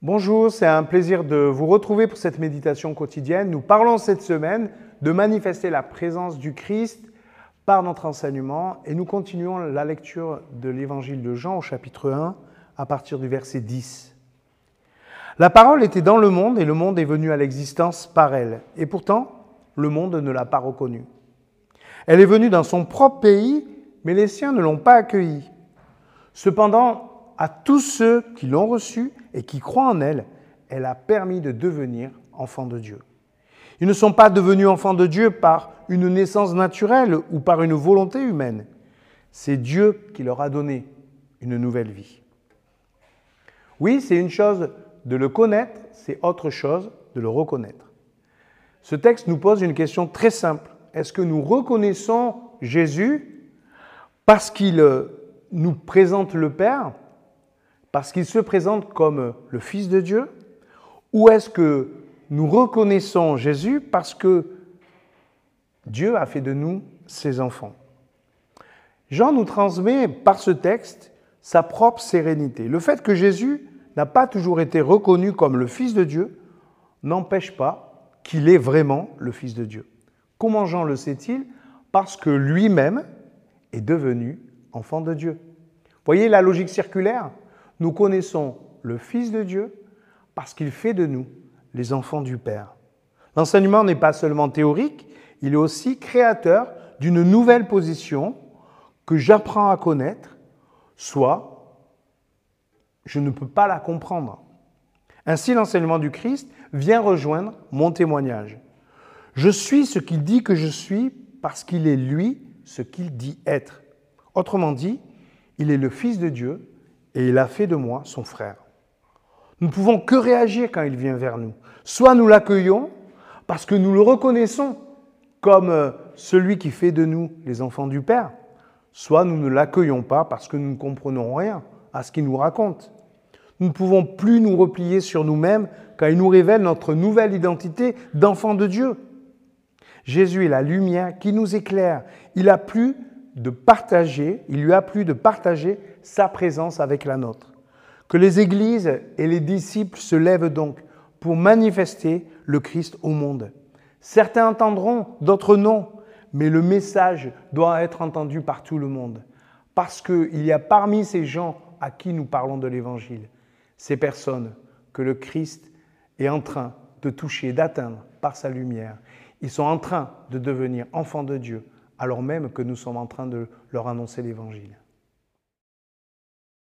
Bonjour, c'est un plaisir de vous retrouver pour cette méditation quotidienne. Nous parlons cette semaine de manifester la présence du Christ par notre enseignement et nous continuons la lecture de l'évangile de Jean au chapitre 1 à partir du verset 10. La parole était dans le monde et le monde est venu à l'existence par elle. Et pourtant, le monde ne l'a pas reconnue. Elle est venue dans son propre pays, mais les siens ne l'ont pas accueillie. Cependant, à tous ceux qui l'ont reçue et qui croient en elle, elle a permis de devenir enfants de Dieu. Ils ne sont pas devenus enfants de Dieu par une naissance naturelle ou par une volonté humaine. C'est Dieu qui leur a donné une nouvelle vie. Oui, c'est une chose de le connaître, c'est autre chose de le reconnaître. Ce texte nous pose une question très simple. Est-ce que nous reconnaissons Jésus parce qu'il nous présente le Père parce qu'il se présente comme le Fils de Dieu Ou est-ce que nous reconnaissons Jésus parce que Dieu a fait de nous ses enfants? Jean nous transmet par ce texte sa propre sérénité. Le fait que Jésus n'a pas toujours été reconnu comme le Fils de Dieu n'empêche pas qu'il est vraiment le Fils de Dieu. Comment Jean le sait-il? Parce que lui-même est devenu enfant de Dieu. Voyez la logique circulaire? Nous connaissons le Fils de Dieu parce qu'il fait de nous les enfants du Père. L'enseignement n'est pas seulement théorique, il est aussi créateur d'une nouvelle position que j'apprends à connaître, soit je ne peux pas la comprendre. Ainsi, l'enseignement du Christ vient rejoindre mon témoignage. Je suis ce qu'il dit que je suis parce qu'il est lui ce qu'il dit être. Autrement dit, il est le Fils de Dieu et il a fait de moi son frère. Nous ne pouvons que réagir quand il vient vers nous. Soit nous l'accueillons parce que nous le reconnaissons comme euh, celui qui fait de nous les enfants du Père, soit nous ne l'accueillons pas parce que nous ne comprenons rien à ce qu'il nous raconte. Nous ne pouvons plus nous replier sur nous-mêmes quand il nous révèle notre nouvelle identité d'enfant de Dieu. Jésus est la lumière qui nous éclaire. Il a plus de partager, il lui a plu de partager sa présence avec la nôtre. Que les églises et les disciples se lèvent donc pour manifester le Christ au monde. Certains entendront, d'autres non, mais le message doit être entendu par tout le monde. Parce qu'il y a parmi ces gens à qui nous parlons de l'Évangile, ces personnes que le Christ est en train de toucher, d'atteindre par sa lumière. Ils sont en train de devenir enfants de Dieu alors même que nous sommes en train de leur annoncer l'Évangile.